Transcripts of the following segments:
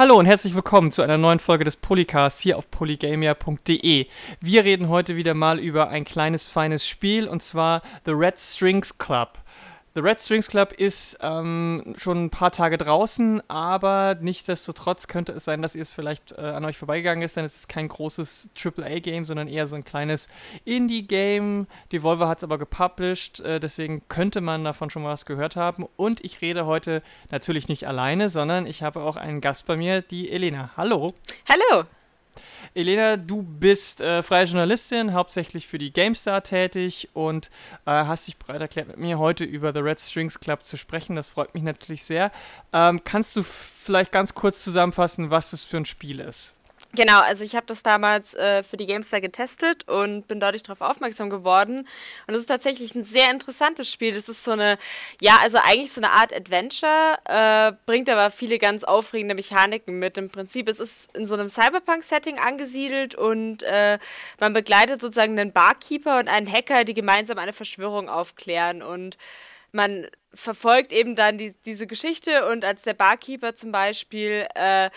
Hallo und herzlich willkommen zu einer neuen Folge des Polycasts hier auf polygamia.de. Wir reden heute wieder mal über ein kleines, feines Spiel und zwar The Red Strings Club. The Red Strings Club ist ähm, schon ein paar Tage draußen, aber nichtsdestotrotz könnte es sein, dass ihr es vielleicht äh, an euch vorbeigegangen ist, denn es ist kein großes AAA-Game, sondern eher so ein kleines Indie-Game. Devolver hat es aber gepublished, äh, deswegen könnte man davon schon mal was gehört haben. Und ich rede heute natürlich nicht alleine, sondern ich habe auch einen Gast bei mir, die Elena. Hallo. Hallo. Elena, du bist äh, freie Journalistin, hauptsächlich für die GameStar tätig und äh, hast dich bereit erklärt, mit mir heute über The Red Strings Club zu sprechen. Das freut mich natürlich sehr. Ähm, kannst du vielleicht ganz kurz zusammenfassen, was das für ein Spiel ist? Genau, also ich habe das damals äh, für die GameStar getestet und bin dadurch darauf aufmerksam geworden. Und es ist tatsächlich ein sehr interessantes Spiel. Das ist so eine, ja, also eigentlich so eine Art Adventure, äh, bringt aber viele ganz aufregende Mechaniken mit. Im Prinzip, es ist in so einem Cyberpunk-Setting angesiedelt und äh, man begleitet sozusagen einen Barkeeper und einen Hacker, die gemeinsam eine Verschwörung aufklären. Und man verfolgt eben dann die, diese Geschichte und als der Barkeeper zum Beispiel äh,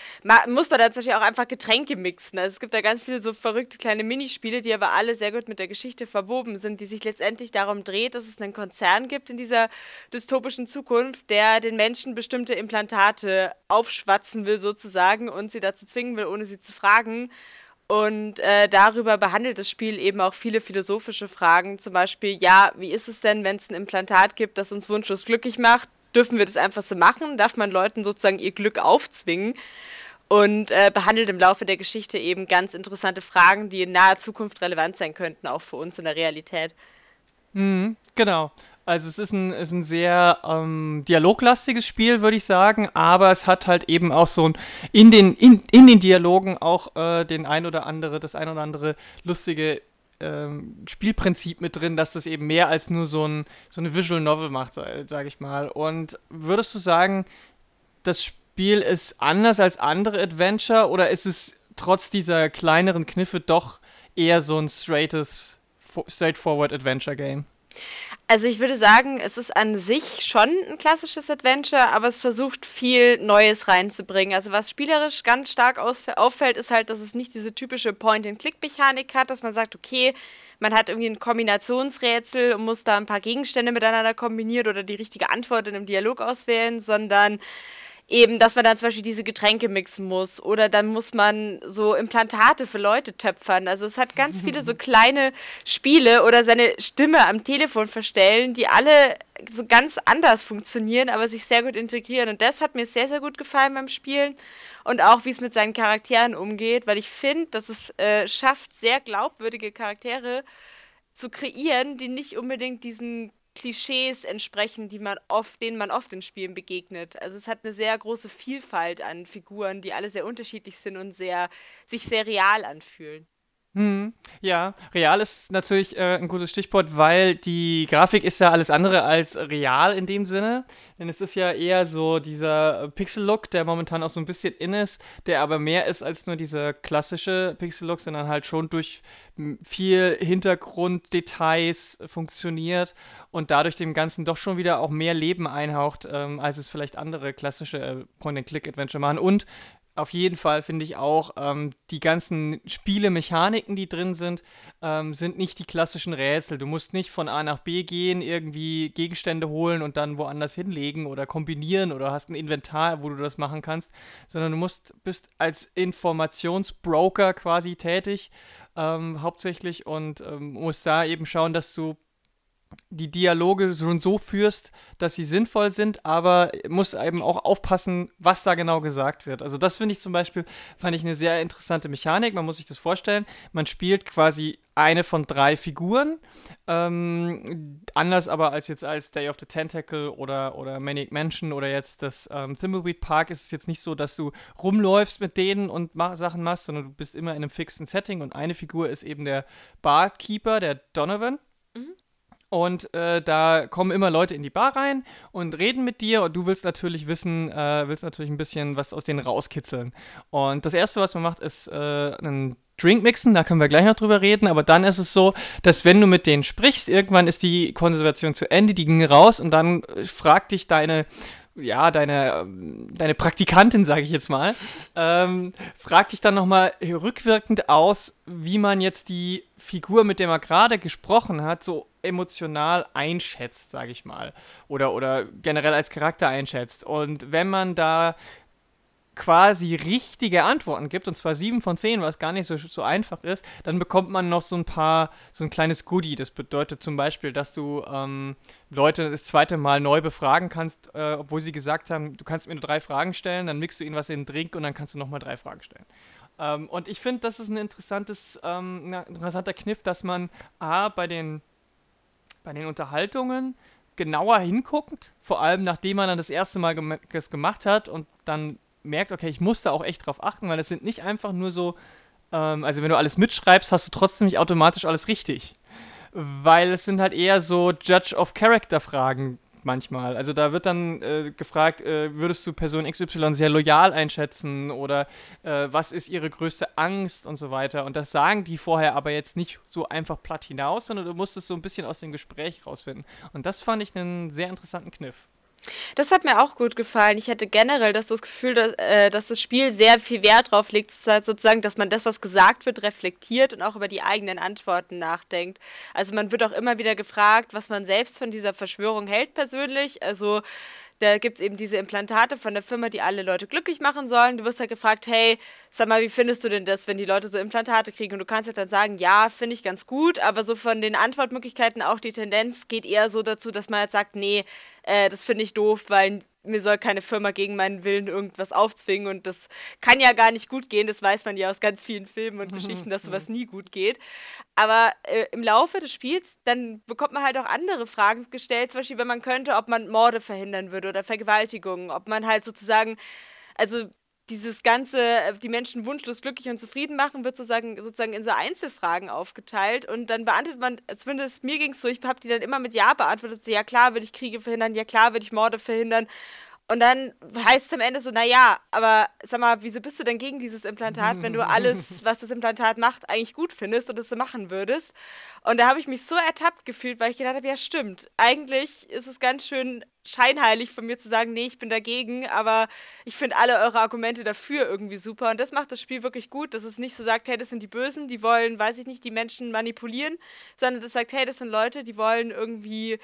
muss man dann natürlich auch einfach Getränke mixen. Also es gibt da ganz viele so verrückte kleine Minispiele, die aber alle sehr gut mit der Geschichte verwoben sind, die sich letztendlich darum dreht, dass es einen Konzern gibt in dieser dystopischen Zukunft, der den Menschen bestimmte Implantate aufschwatzen will sozusagen und sie dazu zwingen will, ohne sie zu fragen. Und äh, darüber behandelt das Spiel eben auch viele philosophische Fragen. Zum Beispiel, ja, wie ist es denn, wenn es ein Implantat gibt, das uns wunschlos glücklich macht? Dürfen wir das einfach so machen? Darf man Leuten sozusagen ihr Glück aufzwingen? Und äh, behandelt im Laufe der Geschichte eben ganz interessante Fragen, die in naher Zukunft relevant sein könnten, auch für uns in der Realität. Mhm, genau. Also es ist ein, ist ein sehr ähm, dialoglastiges Spiel, würde ich sagen, aber es hat halt eben auch so ein, in den, in, in den Dialogen auch äh, den ein oder andere, das ein oder andere lustige ähm, Spielprinzip mit drin, dass das eben mehr als nur so, ein, so eine Visual Novel macht, sage ich mal. Und würdest du sagen, das Spiel ist anders als andere Adventure oder ist es trotz dieser kleineren Kniffe doch eher so ein straightes, straightforward Adventure Game? Also ich würde sagen, es ist an sich schon ein klassisches Adventure, aber es versucht viel Neues reinzubringen. Also was spielerisch ganz stark auffällt, ist halt, dass es nicht diese typische Point-and-Click-Mechanik hat, dass man sagt, okay, man hat irgendwie ein Kombinationsrätsel und muss da ein paar Gegenstände miteinander kombinieren oder die richtige Antwort in einem Dialog auswählen, sondern eben, dass man dann zum Beispiel diese Getränke mixen muss oder dann muss man so Implantate für Leute töpfern. Also es hat ganz viele so kleine Spiele oder seine Stimme am Telefon verstellen, die alle so ganz anders funktionieren, aber sich sehr gut integrieren. Und das hat mir sehr, sehr gut gefallen beim Spielen und auch, wie es mit seinen Charakteren umgeht, weil ich finde, dass es äh, schafft, sehr glaubwürdige Charaktere zu kreieren, die nicht unbedingt diesen Klischees entsprechen, die man oft, denen man oft in Spielen begegnet. Also es hat eine sehr große Vielfalt an Figuren, die alle sehr unterschiedlich sind und sehr, sich sehr real anfühlen. Hm, ja, real ist natürlich äh, ein gutes Stichwort, weil die Grafik ist ja alles andere als real in dem Sinne. Denn es ist ja eher so dieser Pixel-Look, der momentan auch so ein bisschen in ist, der aber mehr ist als nur dieser klassische Pixel-Look, sondern halt schon durch viel Hintergrunddetails funktioniert und dadurch dem Ganzen doch schon wieder auch mehr Leben einhaucht, ähm, als es vielleicht andere klassische äh, Point-and-Click-Adventure machen. Und auf jeden Fall finde ich auch, ähm, die ganzen Spielemechaniken, die drin sind, ähm, sind nicht die klassischen Rätsel. Du musst nicht von A nach B gehen, irgendwie Gegenstände holen und dann woanders hinlegen oder kombinieren oder hast ein Inventar, wo du das machen kannst, sondern du musst, bist als Informationsbroker quasi tätig, ähm, hauptsächlich und ähm, musst da eben schauen, dass du die Dialoge schon so führst, dass sie sinnvoll sind, aber muss eben auch aufpassen, was da genau gesagt wird. Also das finde ich zum Beispiel, fand ich eine sehr interessante Mechanik. Man muss sich das vorstellen. Man spielt quasi eine von drei Figuren. Ähm, anders aber als jetzt als Day of the Tentacle oder, oder Manic Mansion oder jetzt das ähm, Thimbleweed Park ist es jetzt nicht so, dass du rumläufst mit denen und ma Sachen machst, sondern du bist immer in einem fixen Setting und eine Figur ist eben der Barkeeper, der Donovan. Und äh, da kommen immer Leute in die Bar rein und reden mit dir. Und du willst natürlich wissen, äh, willst natürlich ein bisschen was aus denen rauskitzeln. Und das Erste, was man macht, ist äh, einen Drink mixen, da können wir gleich noch drüber reden, aber dann ist es so, dass wenn du mit denen sprichst, irgendwann ist die Konservation zu Ende, die ging raus. Und dann äh, fragt dich deine ja, deine, deine Praktikantin, sage ich jetzt mal, ähm, fragt dich dann nochmal rückwirkend aus, wie man jetzt die Figur, mit der man gerade gesprochen hat, so emotional einschätzt, sage ich mal. Oder, oder generell als Charakter einschätzt. Und wenn man da quasi richtige Antworten gibt, und zwar sieben von zehn, was gar nicht so, so einfach ist, dann bekommt man noch so ein paar, so ein kleines Goodie. Das bedeutet zum Beispiel, dass du ähm, Leute das zweite Mal neu befragen kannst, äh, obwohl sie gesagt haben, du kannst mir nur drei Fragen stellen, dann mixt du ihnen was in den Drink und dann kannst du nochmal drei Fragen stellen. Ähm, und ich finde, das ist ein interessantes, ähm, ein interessanter Kniff, dass man A, bei den, bei den Unterhaltungen genauer hinguckt, vor allem nachdem man dann das erste Mal gem gemacht hat und dann merkt, okay, ich muss da auch echt drauf achten, weil es sind nicht einfach nur so, ähm, also wenn du alles mitschreibst, hast du trotzdem nicht automatisch alles richtig. Weil es sind halt eher so Judge of Character Fragen manchmal. Also da wird dann äh, gefragt, äh, würdest du Person XY sehr loyal einschätzen oder äh, was ist ihre größte Angst und so weiter. Und das sagen die vorher aber jetzt nicht so einfach platt hinaus, sondern du musst es so ein bisschen aus dem Gespräch rausfinden. Und das fand ich einen sehr interessanten Kniff. Das hat mir auch gut gefallen. Ich hatte generell das, das Gefühl, dass, äh, dass das Spiel sehr viel Wert drauf legt, sozusagen, dass man das, was gesagt wird, reflektiert und auch über die eigenen Antworten nachdenkt. Also man wird auch immer wieder gefragt, was man selbst von dieser Verschwörung hält persönlich. Also da gibt es eben diese Implantate von der Firma, die alle Leute glücklich machen sollen. Du wirst halt gefragt, hey, sag mal, wie findest du denn das, wenn die Leute so Implantate kriegen? Und du kannst halt dann sagen, ja, finde ich ganz gut, aber so von den Antwortmöglichkeiten auch die Tendenz geht eher so dazu, dass man halt sagt, nee, äh, das finde ich doof, weil mir soll keine Firma gegen meinen Willen irgendwas aufzwingen und das kann ja gar nicht gut gehen. Das weiß man ja aus ganz vielen Filmen und Geschichten, dass sowas nie gut geht. Aber äh, im Laufe des Spiels, dann bekommt man halt auch andere Fragen gestellt, zum Beispiel, wenn man könnte, ob man Morde verhindern würde oder Vergewaltigungen, ob man halt sozusagen, also dieses ganze, äh, die Menschen wunschlos glücklich und zufrieden machen, wird sozusagen, sozusagen in so Einzelfragen aufgeteilt. Und dann beantwortet man, zumindest mir ging es so, ich habe die dann immer mit Ja beantwortet, so, ja klar würde ich Kriege verhindern, ja klar würde ich Morde verhindern und dann heißt es am Ende so, naja, aber sag mal, wieso bist du denn gegen dieses Implantat, wenn du alles, was das Implantat macht, eigentlich gut findest und es so machen würdest? Und da habe ich mich so ertappt gefühlt, weil ich gedacht habe, ja stimmt, eigentlich ist es ganz schön scheinheilig von mir zu sagen, nee, ich bin dagegen, aber ich finde alle eure Argumente dafür irgendwie super. Und das macht das Spiel wirklich gut, dass es nicht so sagt, hey, das sind die Bösen, die wollen, weiß ich nicht, die Menschen manipulieren, sondern das sagt, hey, das sind Leute, die wollen irgendwie,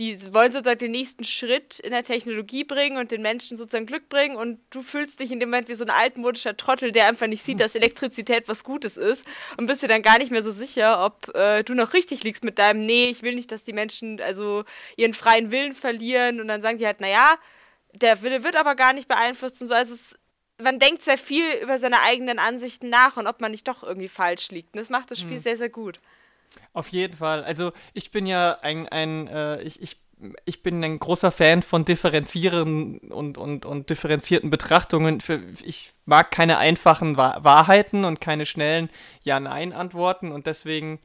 die wollen sozusagen den nächsten Schritt in der Technologie bringen und den Menschen sozusagen Glück bringen und du fühlst dich in dem Moment wie so ein altmodischer Trottel, der einfach nicht sieht, dass Elektrizität was Gutes ist und bist dir dann gar nicht mehr so sicher, ob äh, du noch richtig liegst mit deinem, nee, ich will nicht, dass die Menschen also ihren freien Willen verlieren und dann sagen die halt, naja, der Wille wird aber gar nicht beeinflusst und so. Also es, man denkt sehr viel über seine eigenen Ansichten nach und ob man nicht doch irgendwie falsch liegt. Und das macht das Spiel hm. sehr, sehr gut. Auf jeden Fall. Also ich bin ja ein, ein äh, ich, ich, ich bin ein großer Fan von differenzieren und, und, und differenzierten Betrachtungen. Für, ich mag keine einfachen Wahrheiten und keine schnellen Ja-Nein-Antworten und deswegen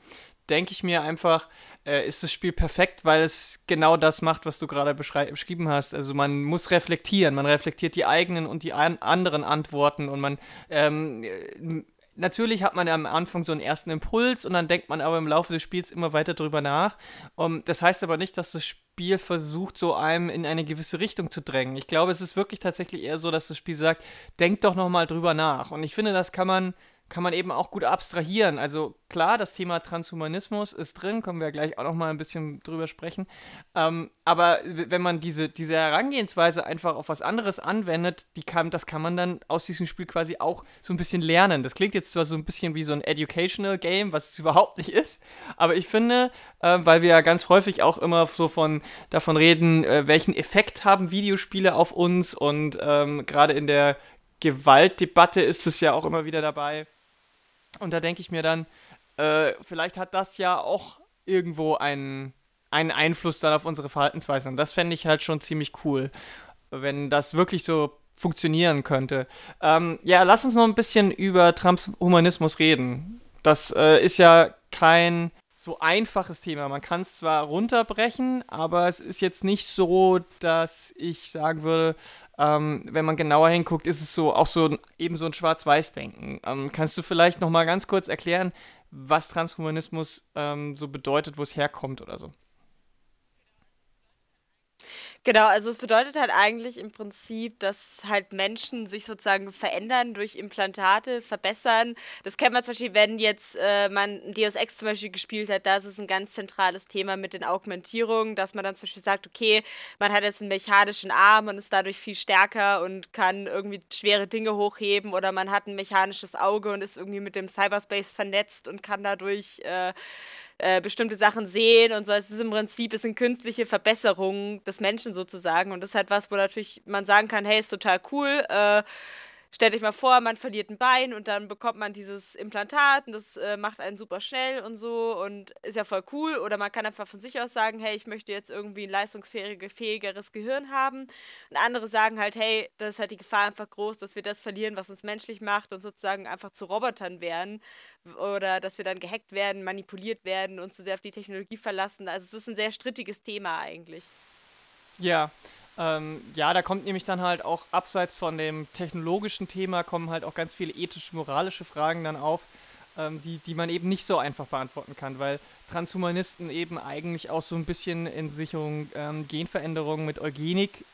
denke ich mir einfach, äh, ist das Spiel perfekt, weil es genau das macht, was du gerade beschrieben hast. Also man muss reflektieren, man reflektiert die eigenen und die an anderen Antworten und man ähm, natürlich hat man ja am Anfang so einen ersten Impuls und dann denkt man aber im Laufe des Spiels immer weiter drüber nach. Um, das heißt aber nicht, dass das Spiel versucht, so einem in eine gewisse Richtung zu drängen. Ich glaube, es ist wirklich tatsächlich eher so, dass das Spiel sagt, denkt doch nochmal drüber nach. Und ich finde, das kann man kann man eben auch gut abstrahieren. Also klar, das Thema Transhumanismus ist drin, können wir gleich auch noch mal ein bisschen drüber sprechen. Ähm, aber wenn man diese, diese Herangehensweise einfach auf was anderes anwendet, die kann, das kann man dann aus diesem Spiel quasi auch so ein bisschen lernen. Das klingt jetzt zwar so ein bisschen wie so ein Educational Game, was es überhaupt nicht ist, aber ich finde, äh, weil wir ja ganz häufig auch immer so von davon reden, äh, welchen Effekt haben Videospiele auf uns und ähm, gerade in der Gewaltdebatte ist es ja auch immer wieder dabei und da denke ich mir dann, äh, vielleicht hat das ja auch irgendwo einen, einen Einfluss dann auf unsere Verhaltensweisen. Und das fände ich halt schon ziemlich cool, wenn das wirklich so funktionieren könnte. Ähm, ja, lass uns noch ein bisschen über Trumps Humanismus reden. Das äh, ist ja kein so einfaches Thema. Man kann es zwar runterbrechen, aber es ist jetzt nicht so, dass ich sagen würde, ähm, wenn man genauer hinguckt, ist es so auch so eben so ein Schwarz-Weiß-Denken. Ähm, kannst du vielleicht noch mal ganz kurz erklären, was Transhumanismus ähm, so bedeutet, wo es herkommt oder so? Genau, also es bedeutet halt eigentlich im Prinzip, dass halt Menschen sich sozusagen verändern durch Implantate, verbessern. Das kennt man zum Beispiel, wenn jetzt äh, man Deus Ex zum Beispiel gespielt hat, da ist es ein ganz zentrales Thema mit den Augmentierungen, dass man dann zum Beispiel sagt, okay, man hat jetzt einen mechanischen Arm und ist dadurch viel stärker und kann irgendwie schwere Dinge hochheben oder man hat ein mechanisches Auge und ist irgendwie mit dem Cyberspace vernetzt und kann dadurch äh, äh, bestimmte Sachen sehen und so. Es ist im Prinzip, es sind künstliche Verbesserungen des Menschen sozusagen. Und das ist halt was, wo natürlich man sagen kann, hey, ist total cool. Äh, Stellt euch mal vor, man verliert ein Bein und dann bekommt man dieses Implantat und das äh, macht einen super schnell und so und ist ja voll cool. Oder man kann einfach von sich aus sagen, hey, ich möchte jetzt irgendwie ein leistungsfähigeres Gehirn haben. Und andere sagen halt, hey, das ist halt die Gefahr einfach groß, dass wir das verlieren, was uns menschlich macht und sozusagen einfach zu Robotern werden. Oder dass wir dann gehackt werden, manipuliert werden und zu sehr auf die Technologie verlassen. Also es ist ein sehr strittiges Thema eigentlich. Ja, ähm, ja, da kommt nämlich dann halt auch abseits von dem technologischen Thema, kommen halt auch ganz viele ethisch-moralische Fragen dann auf, ähm, die, die man eben nicht so einfach beantworten kann, weil Transhumanisten eben eigentlich auch so ein bisschen in Sicherung ähm, Genveränderungen mit Eugenik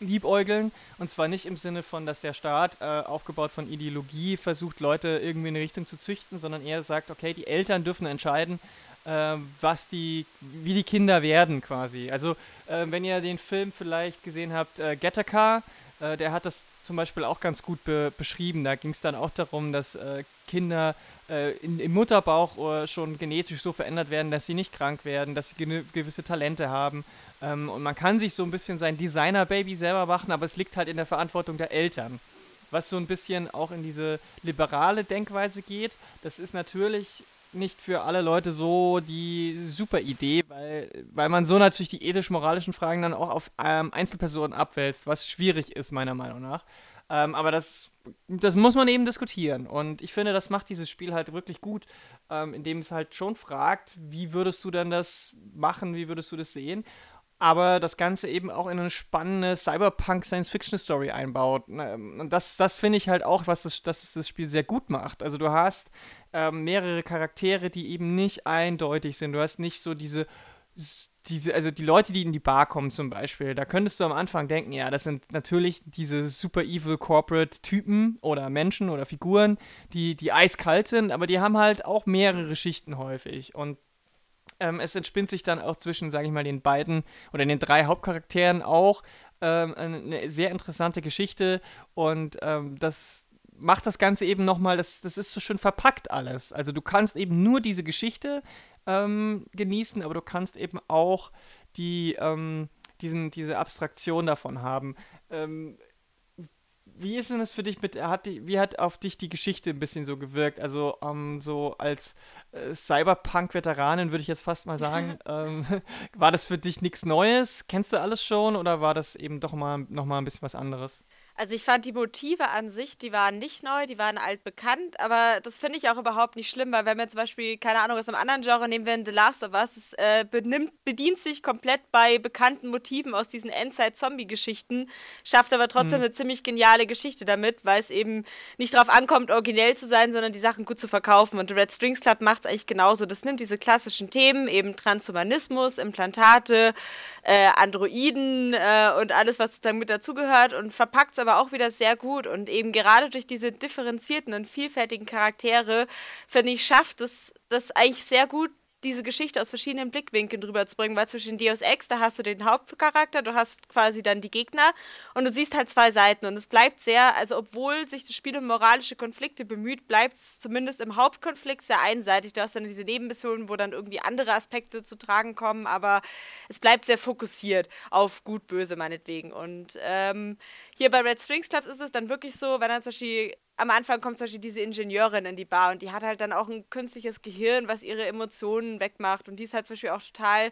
liebäugeln. Und zwar nicht im Sinne von, dass der Staat, äh, aufgebaut von Ideologie, versucht, Leute irgendwie in eine Richtung zu züchten, sondern eher sagt, okay, die Eltern dürfen entscheiden, was die, wie die Kinder werden quasi. Also äh, wenn ihr den Film vielleicht gesehen habt, äh, Gattaca, äh, der hat das zum Beispiel auch ganz gut be beschrieben. Da ging es dann auch darum, dass äh, Kinder äh, in, im Mutterbauch schon genetisch so verändert werden, dass sie nicht krank werden, dass sie gewisse Talente haben. Ähm, und man kann sich so ein bisschen sein Designer-Baby selber machen, aber es liegt halt in der Verantwortung der Eltern was so ein bisschen auch in diese liberale Denkweise geht. Das ist natürlich nicht für alle Leute so die super Idee, weil, weil man so natürlich die ethisch-moralischen Fragen dann auch auf ähm, Einzelpersonen abwälzt, was schwierig ist, meiner Meinung nach. Ähm, aber das, das muss man eben diskutieren. Und ich finde, das macht dieses Spiel halt wirklich gut, ähm, indem es halt schon fragt, wie würdest du denn das machen, wie würdest du das sehen? Aber das Ganze eben auch in eine spannende Cyberpunk-Science-Fiction-Story einbaut. Und das, das finde ich halt auch, was das, das das Spiel sehr gut macht. Also du hast ähm, mehrere Charaktere, die eben nicht eindeutig sind. Du hast nicht so diese, diese, also die Leute, die in die Bar kommen zum Beispiel, da könntest du am Anfang denken, ja, das sind natürlich diese super evil Corporate Typen oder Menschen oder Figuren, die, die eiskalt sind, aber die haben halt auch mehrere Schichten häufig. Und ähm, es entspinnt sich dann auch zwischen, sage ich mal, den beiden oder den drei Hauptcharakteren auch ähm, eine sehr interessante Geschichte und ähm, das macht das Ganze eben nochmal, das, das ist so schön verpackt alles. Also du kannst eben nur diese Geschichte ähm, genießen, aber du kannst eben auch die, ähm, diesen, diese Abstraktion davon haben. Ähm, wie ist denn das für dich mit, hat die, wie hat auf dich die Geschichte ein bisschen so gewirkt? Also ähm, so als äh, Cyberpunk-Veteranin würde ich jetzt fast mal sagen, ähm, war das für dich nichts Neues? Kennst du alles schon oder war das eben doch mal noch mal ein bisschen was anderes? Also ich fand die Motive an sich, die waren nicht neu, die waren altbekannt, aber das finde ich auch überhaupt nicht schlimm, weil wenn wir zum Beispiel, keine Ahnung, aus einem anderen Genre nehmen wir in The Last of Us, es äh, benimmt, bedient sich komplett bei bekannten Motiven aus diesen Endzeit-Zombie-Geschichten, schafft aber trotzdem hm. eine ziemlich geniale Geschichte damit, weil es eben nicht darauf ankommt, originell zu sein, sondern die Sachen gut zu verkaufen. Und The Red Strings Club macht es eigentlich genauso. Das nimmt diese klassischen Themen, eben Transhumanismus, Implantate, äh, Androiden äh, und alles, was dann mit dazugehört und verpackt es aber aber auch wieder sehr gut. Und eben gerade durch diese differenzierten und vielfältigen Charaktere, finde ich, schafft es das eigentlich sehr gut, diese Geschichte aus verschiedenen Blickwinkeln drüber zu bringen, weil zwischen Deus Ex, da hast du den Hauptcharakter, du hast quasi dann die Gegner und du siehst halt zwei Seiten und es bleibt sehr, also obwohl sich das Spiel um moralische Konflikte bemüht, bleibt es zumindest im Hauptkonflikt sehr einseitig. Du hast dann diese Nebenmissionen, wo dann irgendwie andere Aspekte zu tragen kommen, aber es bleibt sehr fokussiert auf gut, böse meinetwegen und ähm, hier bei Red Strings Clubs ist es dann wirklich so, wenn dann zum Beispiel am Anfang kommt zum Beispiel diese Ingenieurin in die Bar und die hat halt dann auch ein künstliches Gehirn, was ihre Emotionen wegmacht. Und die ist halt zum Beispiel auch total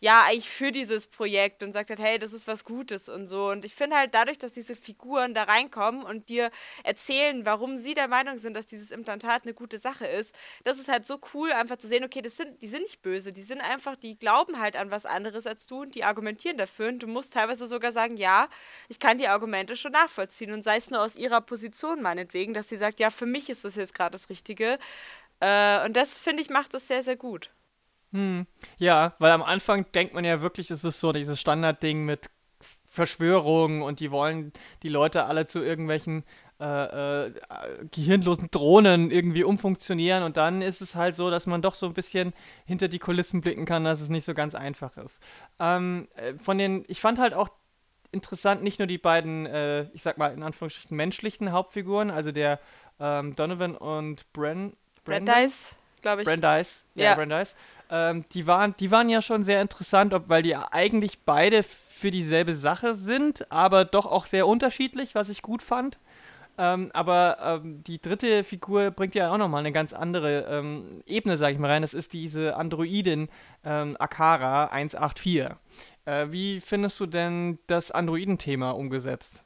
ja, eigentlich für dieses Projekt und sagt halt, hey, das ist was Gutes und so. Und ich finde halt dadurch, dass diese Figuren da reinkommen und dir erzählen, warum sie der Meinung sind, dass dieses Implantat eine gute Sache ist, das ist halt so cool, einfach zu sehen, okay, das sind, die sind nicht böse, die sind einfach, die glauben halt an was anderes als du und die argumentieren dafür. Und du musst teilweise sogar sagen, ja, ich kann die Argumente schon nachvollziehen und sei es nur aus ihrer Position meinetwegen, dass sie sagt, ja, für mich ist das jetzt gerade das Richtige. Äh, und das, finde ich, macht das sehr, sehr gut. Hm. Ja, weil am Anfang denkt man ja wirklich, es ist so dieses Standardding mit Verschwörung und die wollen die Leute alle zu irgendwelchen äh, äh, gehirnlosen Drohnen irgendwie umfunktionieren und dann ist es halt so, dass man doch so ein bisschen hinter die Kulissen blicken kann, dass es nicht so ganz einfach ist. Ähm, äh, von den, ich fand halt auch interessant, nicht nur die beiden, äh, ich sag mal in Anführungsstrichen menschlichen Hauptfiguren, also der ähm, Donovan und Bren, Brandeis, glaube ich. Brandeis, ja, ja. Brandeis. Ähm, die, waren, die waren ja schon sehr interessant, ob, weil die eigentlich beide für dieselbe Sache sind, aber doch auch sehr unterschiedlich, was ich gut fand. Ähm, aber ähm, die dritte Figur bringt ja auch nochmal eine ganz andere ähm, Ebene, sag ich mal, rein. Das ist diese Androidin ähm, Akara 184. Äh, wie findest du denn das Androiden-Thema umgesetzt?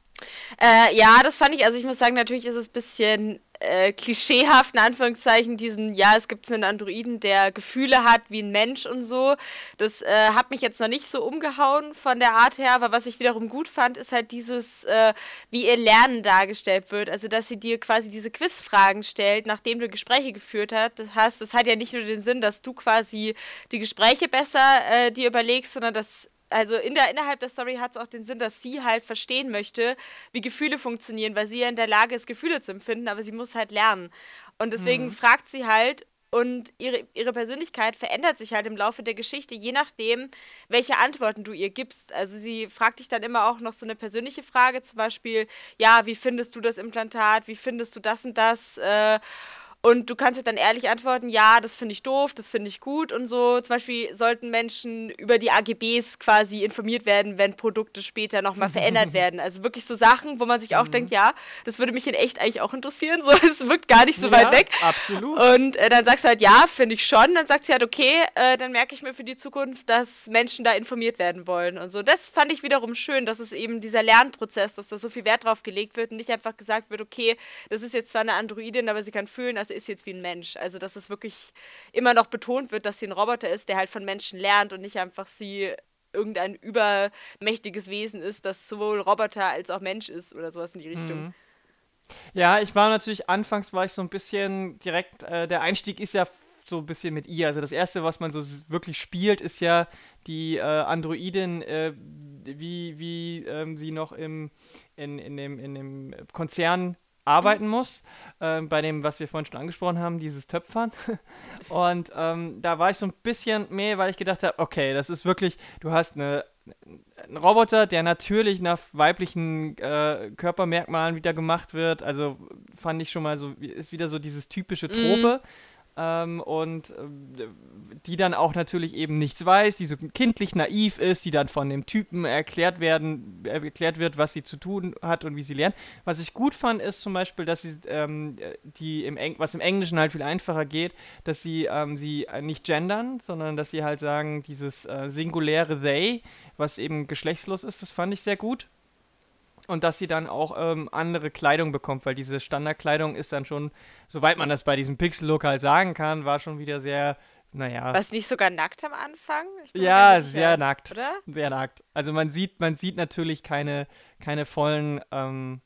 Äh, ja, das fand ich, also ich muss sagen, natürlich ist es ein bisschen äh, klischeehaft, in Anführungszeichen, diesen, ja, es gibt einen Androiden, der Gefühle hat wie ein Mensch und so. Das äh, hat mich jetzt noch nicht so umgehauen von der Art her, aber was ich wiederum gut fand, ist halt dieses, äh, wie ihr Lernen dargestellt wird. Also, dass sie dir quasi diese Quizfragen stellt, nachdem du Gespräche geführt hast. Das hat ja nicht nur den Sinn, dass du quasi die Gespräche besser äh, dir überlegst, sondern dass also in der, innerhalb der Story hat es auch den Sinn, dass sie halt verstehen möchte, wie Gefühle funktionieren, weil sie ja in der Lage ist, Gefühle zu empfinden, aber sie muss halt lernen. Und deswegen mhm. fragt sie halt, und ihre, ihre Persönlichkeit verändert sich halt im Laufe der Geschichte, je nachdem, welche Antworten du ihr gibst. Also sie fragt dich dann immer auch noch so eine persönliche Frage, zum Beispiel, ja, wie findest du das Implantat, wie findest du das und das? Äh, und du kannst halt dann ehrlich antworten, ja, das finde ich doof, das finde ich gut und so. Zum Beispiel sollten Menschen über die AGBs quasi informiert werden, wenn Produkte später nochmal verändert werden. Also wirklich so Sachen, wo man sich auch mhm. denkt, ja, das würde mich in echt eigentlich auch interessieren. So, es wirkt gar nicht so ja, weit weg. Absolut. Und äh, dann sagst du halt, ja, finde ich schon. Dann sagt sie halt, okay, äh, dann merke ich mir für die Zukunft, dass Menschen da informiert werden wollen und so. Das fand ich wiederum schön, dass es eben dieser Lernprozess, dass da so viel Wert drauf gelegt wird und nicht einfach gesagt wird, okay, das ist jetzt zwar eine Androidin, aber sie kann fühlen, also ist jetzt wie ein Mensch. Also, dass es wirklich immer noch betont wird, dass sie ein Roboter ist, der halt von Menschen lernt und nicht einfach sie irgendein übermächtiges Wesen ist, das sowohl Roboter als auch Mensch ist oder sowas in die Richtung. Mhm. Ja, ich war natürlich, anfangs war ich so ein bisschen direkt, äh, der Einstieg ist ja so ein bisschen mit ihr. Also das erste, was man so wirklich spielt, ist ja die äh, Androidin, äh, wie, wie ähm, sie noch im, in, in, dem, in dem Konzern arbeiten muss, äh, bei dem, was wir vorhin schon angesprochen haben, dieses Töpfern. Und ähm, da war ich so ein bisschen mehr, weil ich gedacht habe, okay, das ist wirklich, du hast eine, einen Roboter, der natürlich nach weiblichen äh, Körpermerkmalen wieder gemacht wird. Also fand ich schon mal so, ist wieder so dieses typische Trope. Mm ähm, und äh, die dann auch natürlich eben nichts weiß, die so kindlich naiv ist, die dann von dem Typen erklärt werden, erklärt wird, was sie zu tun hat und wie sie lernt. Was ich gut fand, ist zum Beispiel, dass sie ähm, die im Eng was im Englischen halt viel einfacher geht, dass sie ähm, sie nicht gendern, sondern dass sie halt sagen, dieses äh, singuläre they, was eben geschlechtslos ist, das fand ich sehr gut und dass sie dann auch ähm, andere Kleidung bekommt, weil diese Standardkleidung ist dann schon, soweit man das bei diesem Pixel-Look halt sagen kann, war schon wieder sehr, naja. Was nicht sogar nackt am Anfang? ja, sehr nackt. Oder? Sehr nackt. Also man sieht, man sieht natürlich keine, keine vollen ähm,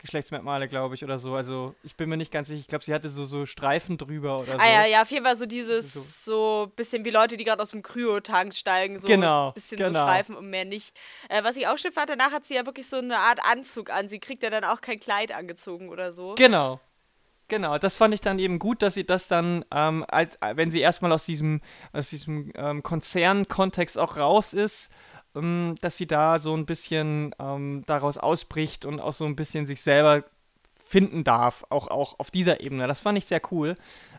Geschlechtsmerkmale, glaube ich, oder so. Also ich bin mir nicht ganz sicher. Ich glaube, sie hatte so, so Streifen drüber oder so. Ah ja, ja, auf jeden Fall so dieses, so, so bisschen wie Leute, die gerade aus dem Kryotank steigen. So genau. bisschen genau. so Streifen und mehr nicht. Äh, was ich auch schön fand, danach hat sie ja wirklich so eine Art Anzug an. Sie kriegt ja dann auch kein Kleid angezogen oder so. Genau. Genau, das fand ich dann eben gut, dass sie das dann, ähm, als, wenn sie erstmal aus diesem, aus diesem ähm, Konzernkontext auch raus ist, ähm, dass sie da so ein bisschen ähm, daraus ausbricht und auch so ein bisschen sich selber finden darf, auch, auch auf dieser Ebene. Das fand ich sehr cool.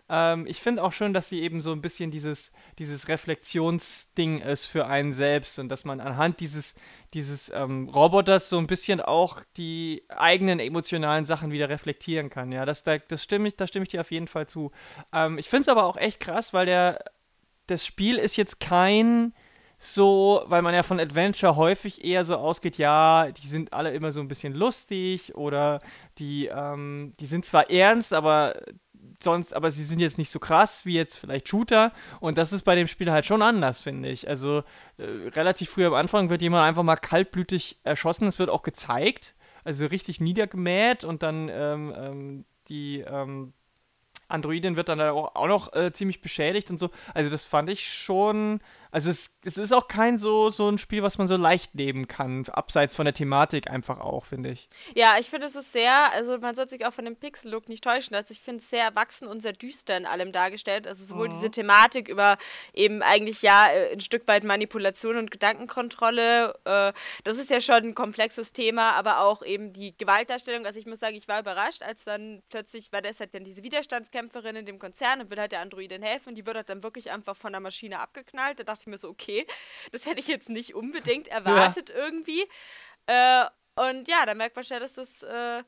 Ähm, ich finde auch schön, dass sie eben so ein bisschen dieses, dieses Reflexionsding ist für einen selbst und dass man anhand dieses, dieses ähm, Roboters so ein bisschen auch die eigenen emotionalen Sachen wieder reflektieren kann. Ja, das, das, stimme, ich, das stimme ich dir auf jeden Fall zu. Ähm, ich finde es aber auch echt krass, weil der, das Spiel ist jetzt kein so, weil man ja von Adventure häufig eher so ausgeht, ja, die sind alle immer so ein bisschen lustig oder die, ähm, die sind zwar ernst, aber sonst, aber sie sind jetzt nicht so krass wie jetzt vielleicht Shooter und das ist bei dem Spiel halt schon anders, finde ich. Also äh, relativ früh am Anfang wird jemand einfach mal kaltblütig erschossen, es wird auch gezeigt, also richtig niedergemäht und dann ähm, ähm, die ähm, Androidin wird dann auch, noch äh, ziemlich beschädigt und so. Also das fand ich schon Also es, es ist auch kein so, so ein Spiel, was man so leicht nehmen kann, abseits von der Thematik einfach auch, finde ich. Ja, ich finde, es ist sehr, also man soll sich auch von dem Pixel-Look nicht täuschen. Also ich finde es sehr erwachsen und sehr düster in allem dargestellt. Also sowohl mhm. diese Thematik über eben eigentlich ja äh, ein Stück weit Manipulation und Gedankenkontrolle. Äh, das ist ja schon ein komplexes Thema, aber auch eben die Gewaltdarstellung. Also ich muss sagen, ich war überrascht, als dann plötzlich, weil das halt dann diese Widerstandskämpferin in dem Konzern und will halt der Androidin helfen. Die wird halt dann wirklich einfach von der Maschine abgeknallt. Da dachte ich mir so, okay, das hätte ich jetzt nicht unbedingt erwartet ja. irgendwie. Äh, und ja, da merkt man schon, dass das, äh,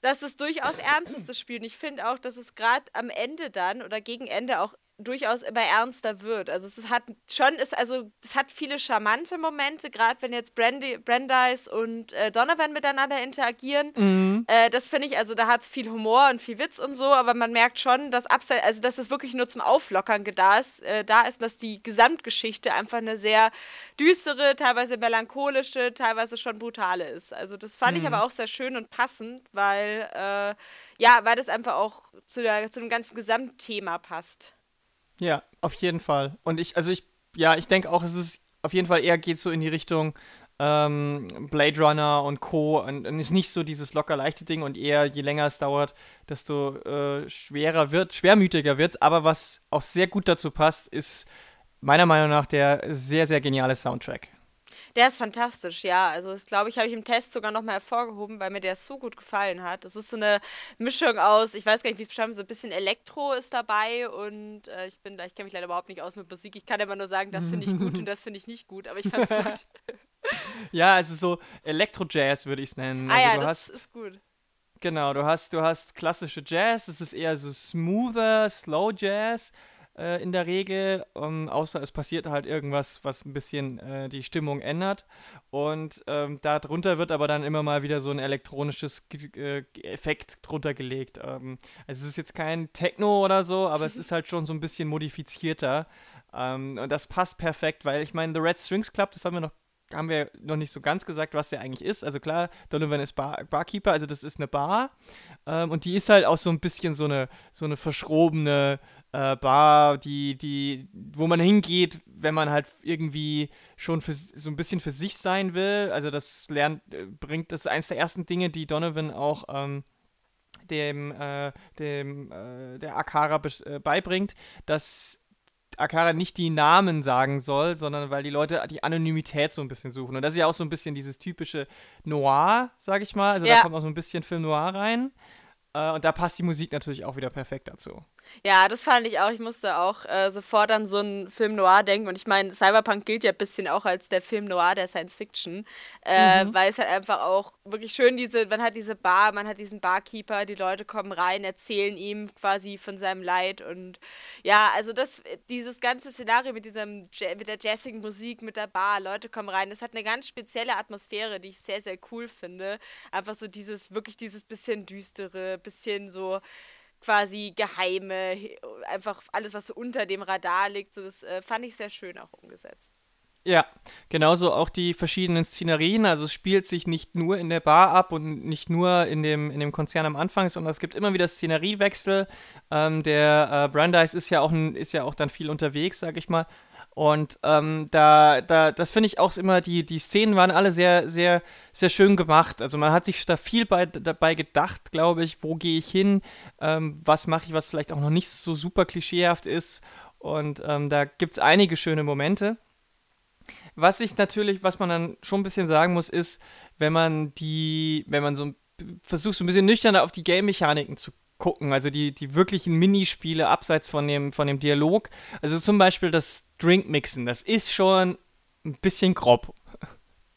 dass es durchaus ernst ist, das Spiel. Und ich finde auch, dass es gerade am Ende dann oder gegen Ende auch durchaus immer ernster wird. Also es hat schon, ist, also es hat viele charmante Momente, gerade wenn jetzt Brandy, Brandeis und äh, Donovan miteinander interagieren. Mhm. Äh, das finde ich, also da hat es viel Humor und viel Witz und so, aber man merkt schon, dass abseits, also dass es wirklich nur zum Auflockern da ist, äh, da ist, dass die Gesamtgeschichte einfach eine sehr düstere, teilweise melancholische, teilweise schon brutale ist. Also das fand mhm. ich aber auch sehr schön und passend, weil äh, ja, weil das einfach auch zu, der, zu dem ganzen Gesamtthema passt. Ja, auf jeden Fall. Und ich, also ich, ja, ich denke auch, es ist auf jeden Fall eher geht so in die Richtung ähm, Blade Runner und Co. Und, und, ist nicht so dieses locker leichte Ding und eher je länger es dauert, desto äh, schwerer wird, schwermütiger wird. Aber was auch sehr gut dazu passt, ist meiner Meinung nach der sehr, sehr geniale Soundtrack. Der ist fantastisch, ja. Also das glaube ich, habe ich im Test sogar nochmal hervorgehoben, weil mir der so gut gefallen hat. Das ist so eine Mischung aus, ich weiß gar nicht, wie es beschreiben, so ein bisschen Elektro ist dabei und äh, ich bin da, ich kenne mich leider überhaupt nicht aus mit Musik. Ich kann immer nur sagen, das finde ich gut und das finde ich nicht gut, aber ich fand es gut. ja, also so Elektro-Jazz würde ich es nennen. Ah also ja, das hast, ist gut. Genau, du hast, du hast klassische Jazz, das ist eher so smoother, slow Jazz äh, in der Regel, um, außer es passiert halt irgendwas, was ein bisschen äh, die Stimmung ändert. Und ähm, darunter wird aber dann immer mal wieder so ein elektronisches äh, Effekt drunter gelegt. Ähm, also es ist jetzt kein Techno oder so, aber es ist halt schon so ein bisschen modifizierter. Ähm, und das passt perfekt, weil ich meine, The Red Strings Club, das haben wir noch haben wir noch nicht so ganz gesagt, was der eigentlich ist. Also klar, Donovan ist Bar Barkeeper, also das ist eine Bar. Ähm, und die ist halt auch so ein bisschen so eine, so eine verschrobene äh, Bar, die, die, wo man hingeht, wenn man halt irgendwie schon für, so ein bisschen für sich sein will. Also das lernt, äh, bringt, das ist eines der ersten Dinge, die Donovan auch ähm, dem, äh, dem äh, der Akara äh, beibringt, dass Akara nicht die Namen sagen soll, sondern weil die Leute die Anonymität so ein bisschen suchen. Und das ist ja auch so ein bisschen dieses typische Noir, sag ich mal. Also ja. da kommt auch so ein bisschen Film Noir rein. Äh, und da passt die Musik natürlich auch wieder perfekt dazu. Ja, das fand ich auch. Ich musste auch äh, sofort an so einen Film Noir denken. Und ich meine, Cyberpunk gilt ja ein bisschen auch als der Film Noir der Science Fiction, äh, mhm. weil es halt einfach auch wirklich schön diese, man hat diese Bar, man hat diesen Barkeeper, die Leute kommen rein, erzählen ihm quasi von seinem Leid und ja, also das, dieses ganze Szenario mit diesem, mit der jazzigen Musik, mit der Bar, Leute kommen rein, das hat eine ganz spezielle Atmosphäre, die ich sehr, sehr cool finde. Einfach so dieses, wirklich dieses bisschen düstere, bisschen so quasi geheime, einfach alles, was so unter dem Radar liegt. So, das äh, fand ich sehr schön auch umgesetzt. Ja, genauso auch die verschiedenen Szenerien. Also es spielt sich nicht nur in der Bar ab und nicht nur in dem, in dem Konzern am Anfang, sondern es gibt immer wieder Szeneriewechsel. Ähm, der äh, Brandeis ist ja auch ein, ist ja auch dann viel unterwegs, sag ich mal. Und ähm, da, da, das finde ich auch immer, die, die Szenen waren alle sehr, sehr, sehr schön gemacht. Also man hat sich da viel bei, dabei gedacht, glaube ich, wo gehe ich hin, ähm, was mache ich, was vielleicht auch noch nicht so super klischeehaft ist. Und ähm, da gibt es einige schöne Momente. Was ich natürlich, was man dann schon ein bisschen sagen muss, ist, wenn man die, wenn man so versucht, so ein bisschen nüchterner auf die Game-Mechaniken zu gucken, also die, die wirklichen Minispiele abseits von dem, von dem Dialog. Also zum Beispiel das Drinkmixen, das ist schon ein bisschen grob.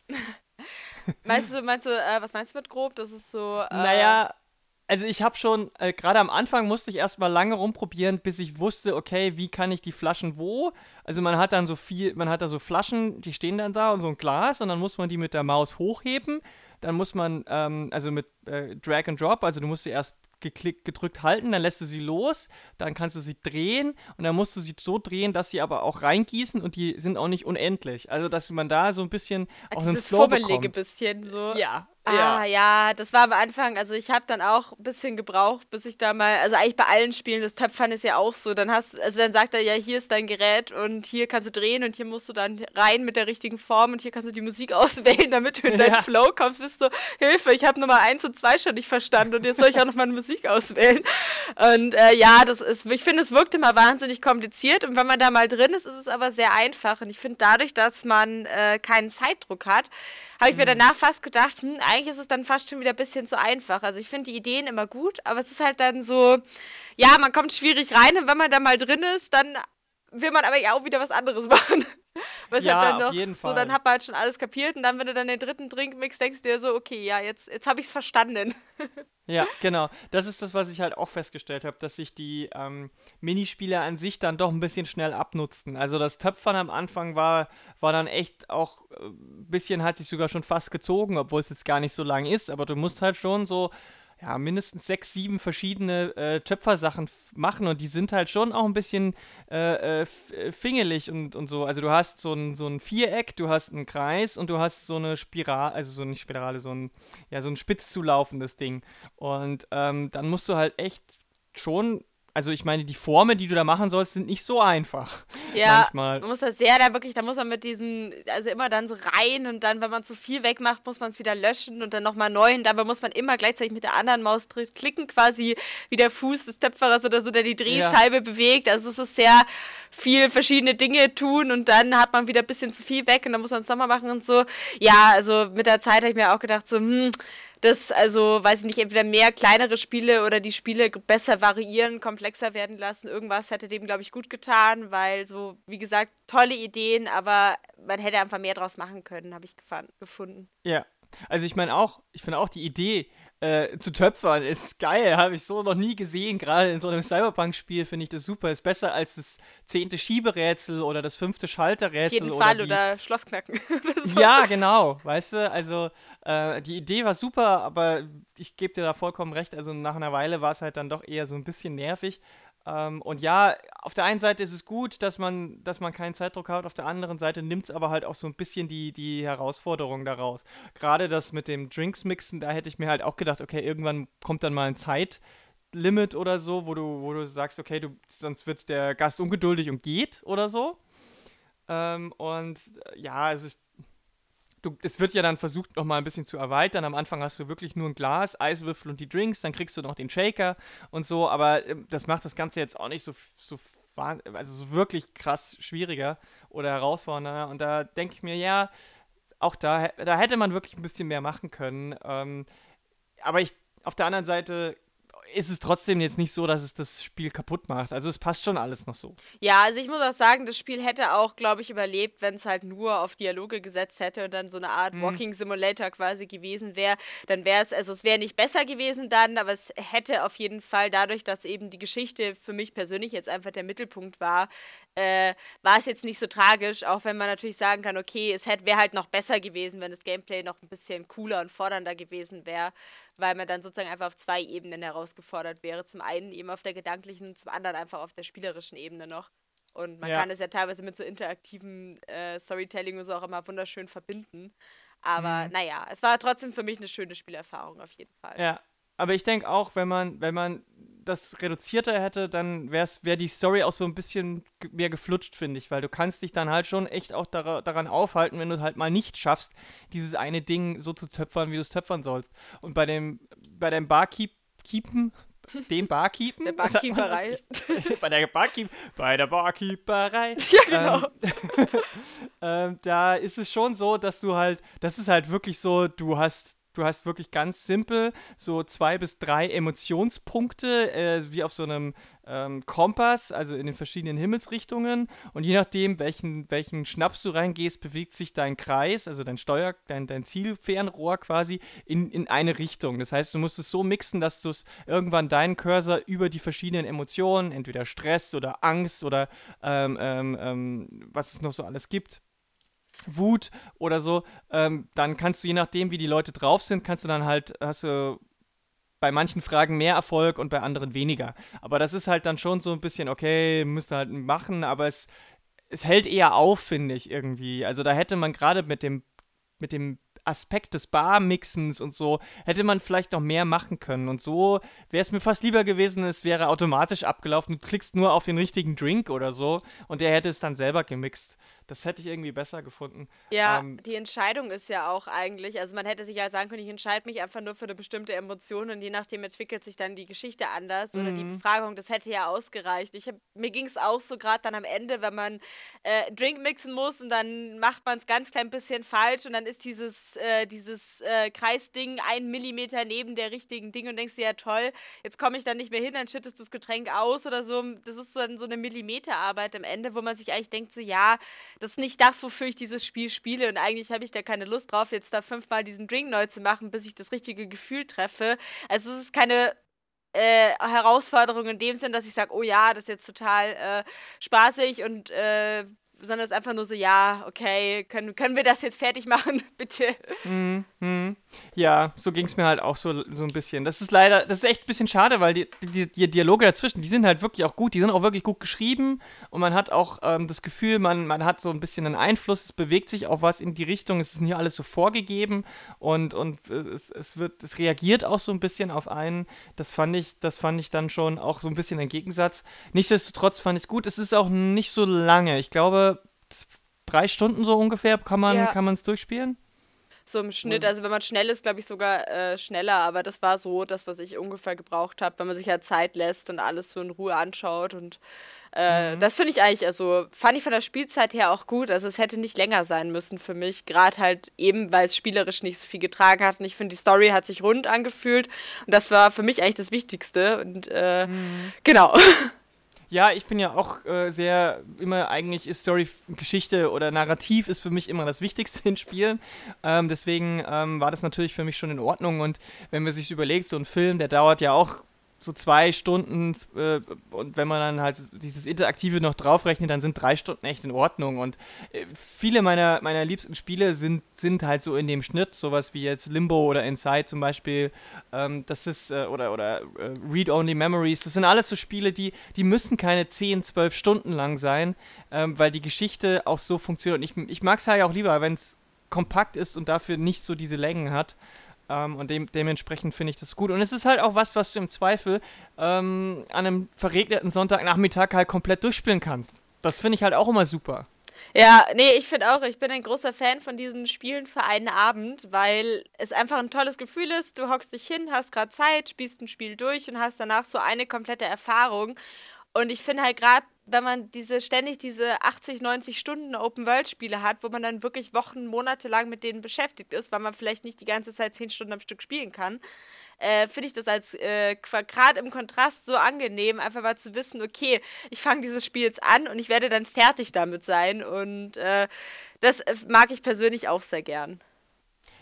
meinst du, meinst du, äh, was meinst du mit grob? Das ist so. Äh naja, also ich habe schon, äh, gerade am Anfang musste ich erstmal lange rumprobieren, bis ich wusste, okay, wie kann ich die Flaschen wo? Also man hat dann so viel, man hat da so Flaschen, die stehen dann da und so ein Glas und dann muss man die mit der Maus hochheben. Dann muss man, ähm, also mit äh, Drag and Drop, also du musst sie erst geklickt, gedrückt halten, dann lässt du sie los, dann kannst du sie drehen und dann musst du sie so drehen, dass sie aber auch reingießen und die sind auch nicht unendlich. Also, dass man da so ein bisschen also auch einen Flow Fummelige bekommt. bisschen so. Ja, Ah, ja, das war am Anfang, also ich habe dann auch ein bisschen gebraucht, bis ich da mal, also eigentlich bei allen Spielen, das Töpfern ist ja auch so, dann hast, also dann sagt er ja, hier ist dein Gerät und hier kannst du drehen und hier musst du dann rein mit der richtigen Form und hier kannst du die Musik auswählen, damit du in deinen ja. Flow kommst, bist du, Hilfe, ich habe Nummer 1 und 2 schon nicht verstanden und jetzt soll ich auch noch mal Musik auswählen. Und äh, ja, das ist, ich finde, es wirkt immer wahnsinnig kompliziert und wenn man da mal drin ist, ist es aber sehr einfach. Und ich finde dadurch, dass man äh, keinen Zeitdruck hat, habe ich mir danach fast gedacht, hm, eigentlich ist es dann fast schon wieder ein bisschen zu einfach. Also ich finde die Ideen immer gut, aber es ist halt dann so, ja, man kommt schwierig rein und wenn man da mal drin ist, dann will man aber ja auch wieder was anderes machen. Weil ja, halt dann auf jeden Fall. so, dann hat man halt schon alles kapiert und dann, wenn du dann den dritten Drink mixst, denkst du dir so, okay, ja, jetzt, jetzt habe ich es verstanden. Ja, genau. Das ist das, was ich halt auch festgestellt habe, dass sich die ähm, Minispiele an sich dann doch ein bisschen schnell abnutzten. Also das Töpfern am Anfang war, war dann echt auch ein äh, bisschen, hat sich sogar schon fast gezogen, obwohl es jetzt gar nicht so lang ist, aber du musst halt schon so ja, mindestens sechs, sieben verschiedene äh, Töpfersachen machen und die sind halt schon auch ein bisschen äh, äh, äh, fingelig und, und so. Also du hast so ein, so ein Viereck, du hast einen Kreis und du hast so eine Spirale, also so eine Spirale, so ein, ja, so ein spitz zulaufendes Ding. Und ähm, dann musst du halt echt schon also ich meine, die Formen, die du da machen sollst, sind nicht so einfach. Ja, manchmal. man muss das sehr da wirklich, da muss man mit diesem, also immer dann so rein und dann, wenn man zu viel wegmacht, muss man es wieder löschen und dann nochmal neu und dabei muss man immer gleichzeitig mit der anderen Maus klicken, quasi wie der Fuß des Töpferers oder so, der die Drehscheibe ja. bewegt. Also es ist sehr viel verschiedene Dinge tun und dann hat man wieder ein bisschen zu viel weg und dann muss man es nochmal machen und so. Ja, also mit der Zeit habe ich mir auch gedacht, so, hm, das, also, weiß ich nicht, entweder mehr kleinere Spiele oder die Spiele besser variieren, komplexer werden lassen. Irgendwas hätte dem, glaube ich, gut getan, weil so, wie gesagt, tolle Ideen, aber man hätte einfach mehr draus machen können, habe ich gefunden. Ja, also ich meine auch, ich finde auch die Idee, äh, zu töpfern ist geil, habe ich so noch nie gesehen. Gerade in so einem Cyberpunk-Spiel finde ich das super. Ist besser als das zehnte Schieberätsel oder das fünfte Schalterrätsel. Auf jeden Fall oder, oder Schlossknacken. so. Ja, genau, weißt du, also äh, die Idee war super, aber ich gebe dir da vollkommen recht. Also nach einer Weile war es halt dann doch eher so ein bisschen nervig. Ähm, und ja, auf der einen Seite ist es gut, dass man, dass man keinen Zeitdruck hat, auf der anderen Seite nimmt es aber halt auch so ein bisschen die, die Herausforderung daraus. Gerade das mit dem Drinks mixen, da hätte ich mir halt auch gedacht, okay, irgendwann kommt dann mal ein Zeitlimit oder so, wo du, wo du sagst, okay, du, sonst wird der Gast ungeduldig und geht oder so. Ähm, und äh, ja, also ich du, es wird ja dann versucht, noch mal ein bisschen zu erweitern. Am Anfang hast du wirklich nur ein Glas, Eiswürfel und die Drinks, dann kriegst du noch den Shaker und so, aber äh, das macht das Ganze jetzt auch nicht so, so, also so wirklich krass schwieriger oder herausfordernder. Und da denke ich mir, ja, auch da, da hätte man wirklich ein bisschen mehr machen können. Ähm, aber ich, auf der anderen Seite ist es trotzdem jetzt nicht so, dass es das Spiel kaputt macht. Also es passt schon alles noch so. Ja, also ich muss auch sagen, das Spiel hätte auch, glaube ich, überlebt, wenn es halt nur auf Dialoge gesetzt hätte und dann so eine Art mhm. Walking Simulator quasi gewesen wäre. Dann wäre es, also es wäre nicht besser gewesen dann, aber es hätte auf jeden Fall dadurch, dass eben die Geschichte für mich persönlich jetzt einfach der Mittelpunkt war, äh, war es jetzt nicht so tragisch, auch wenn man natürlich sagen kann, okay, es wäre halt noch besser gewesen, wenn das Gameplay noch ein bisschen cooler und fordernder gewesen wäre weil man dann sozusagen einfach auf zwei Ebenen herausgefordert wäre. Zum einen eben auf der gedanklichen, zum anderen einfach auf der spielerischen Ebene noch. Und man ja. kann es ja teilweise mit so interaktivem äh, Storytelling und so auch immer wunderschön verbinden. Aber mhm. naja, es war trotzdem für mich eine schöne Spielerfahrung auf jeden Fall. Ja, aber ich denke auch, wenn man, wenn man das reduzierter hätte, dann wäre wär die Story auch so ein bisschen mehr geflutscht, finde ich, weil du kannst dich dann halt schon echt auch dar daran aufhalten, wenn du es halt mal nicht schaffst, dieses eine Ding so zu töpfern, wie du es töpfern sollst. Und bei dem, bei dem Barkeep, Keepen, dem Barkeepen? Der Barkeeperei. bei der Barkeep, bei der Barkeeperei. Ja, genau. Ähm, ähm, da ist es schon so, dass du halt, das ist halt wirklich so, du hast du hast wirklich ganz simpel so zwei bis drei Emotionspunkte, äh, wie auf so einem ähm, Kompass, also in den verschiedenen Himmelsrichtungen. Und je nachdem, welchen, welchen Schnaps du reingehst, bewegt sich dein Kreis, also dein Steuer, dein, dein Zielfernrohr quasi, in, in eine Richtung. Das heißt, du musst es so mixen, dass du irgendwann deinen Cursor über die verschiedenen Emotionen, entweder Stress oder Angst oder ähm, ähm, ähm was es noch so alles gibt, Wut oder so, ähm, dann kannst du je nachdem, wie die Leute drauf sind, kannst du dann halt, hast du bei manchen Fragen mehr Erfolg und bei anderen weniger. Aber das ist halt dann schon so ein bisschen, okay, müsste halt machen, aber es, es hält eher auf, finde ich irgendwie. Also da hätte man gerade mit dem, mit dem Aspekt des Barmixens und so hätte man vielleicht noch mehr machen können. Und so wäre es mir fast lieber gewesen, es wäre automatisch abgelaufen. Du klickst nur auf den richtigen Drink oder so und der hätte es dann selber gemixt. Das hätte ich irgendwie besser gefunden. Ja, ähm, die Entscheidung ist ja auch eigentlich, also man hätte sich ja sagen können, ich entscheide mich einfach nur für eine bestimmte Emotion und je nachdem entwickelt sich dann die Geschichte anders oder die mhm. Befragung, das hätte ja ausgereicht. Ich hab, mir ging es auch so gerade dann am Ende, wenn man äh, Drink mixen muss und dann macht man es ganz klein bisschen falsch und dann ist dieses, äh, dieses äh, Kreisding ein Millimeter neben der richtigen Ding und denkst dir, ja toll, jetzt komme ich dann nicht mehr hin, dann schüttest du das Getränk aus oder so. Das ist so, so eine Millimeterarbeit am Ende, wo man sich eigentlich denkt, so ja, das ist nicht das, wofür ich dieses Spiel spiele und eigentlich habe ich da keine Lust drauf, jetzt da fünfmal diesen Drink neu zu machen, bis ich das richtige Gefühl treffe. Also es ist keine äh, Herausforderung in dem Sinn, dass ich sage, oh ja, das ist jetzt total äh, spaßig und äh, sondern es ist einfach nur so, ja, okay, können, können wir das jetzt fertig machen, bitte? Mhm, mhm. Ja, so ging es mir halt auch so, so ein bisschen. Das ist leider, das ist echt ein bisschen schade, weil die, die, die, Dialoge dazwischen, die sind halt wirklich auch gut, die sind auch wirklich gut geschrieben und man hat auch ähm, das Gefühl, man, man hat so ein bisschen einen Einfluss, es bewegt sich auch was in die Richtung, es ist nicht alles so vorgegeben und, und äh, es, es wird, es reagiert auch so ein bisschen auf einen. Das fand ich, das fand ich dann schon auch so ein bisschen ein Gegensatz. Nichtsdestotrotz fand ich es gut. Es ist auch nicht so lange. Ich glaube, drei Stunden so ungefähr kann man ja. es durchspielen so im Schnitt. Also wenn man schnell ist, glaube ich sogar äh, schneller, aber das war so das, was ich ungefähr gebraucht habe, wenn man sich ja Zeit lässt und alles so in Ruhe anschaut. Und äh, mhm. das finde ich eigentlich, also fand ich von der Spielzeit her auch gut. Also es hätte nicht länger sein müssen für mich, gerade halt eben, weil es spielerisch nicht so viel getragen hat. Und ich finde, die Story hat sich rund angefühlt und das war für mich eigentlich das Wichtigste. Und äh, mhm. genau. Ja, ich bin ja auch äh, sehr, immer eigentlich ist Story, Geschichte oder Narrativ ist für mich immer das Wichtigste in Spielen. Ähm, deswegen ähm, war das natürlich für mich schon in Ordnung. Und wenn man sich überlegt, so ein Film, der dauert ja auch so zwei Stunden äh, und wenn man dann halt dieses Interaktive noch draufrechnet, dann sind drei Stunden echt in Ordnung. Und äh, viele meiner, meiner liebsten Spiele sind, sind halt so in dem Schnitt, sowas wie jetzt Limbo oder Inside zum Beispiel. Ähm, das ist, äh, oder, oder äh, Read-Only Memories, das sind alles so Spiele, die, die müssen keine 10, 12 Stunden lang sein, ähm, weil die Geschichte auch so funktioniert. Und ich, ich mag es halt auch lieber, wenn es kompakt ist und dafür nicht so diese Längen hat. Ähm, und dem, dementsprechend finde ich das gut. Und es ist halt auch was, was du im Zweifel ähm, an einem verregneten Sonntagnachmittag halt komplett durchspielen kannst. Das finde ich halt auch immer super. Ja, nee, ich finde auch, ich bin ein großer Fan von diesen Spielen für einen Abend, weil es einfach ein tolles Gefühl ist. Du hockst dich hin, hast gerade Zeit, spielst ein Spiel durch und hast danach so eine komplette Erfahrung. Und ich finde halt gerade wenn man diese ständig diese 80, 90 Stunden Open-World-Spiele hat, wo man dann wirklich Wochen, Monate lang mit denen beschäftigt ist, weil man vielleicht nicht die ganze Zeit 10 Stunden am Stück spielen kann, äh, finde ich das als äh, gerade im Kontrast so angenehm, einfach mal zu wissen, okay, ich fange dieses Spiel jetzt an und ich werde dann fertig damit sein. Und äh, das äh, mag ich persönlich auch sehr gern.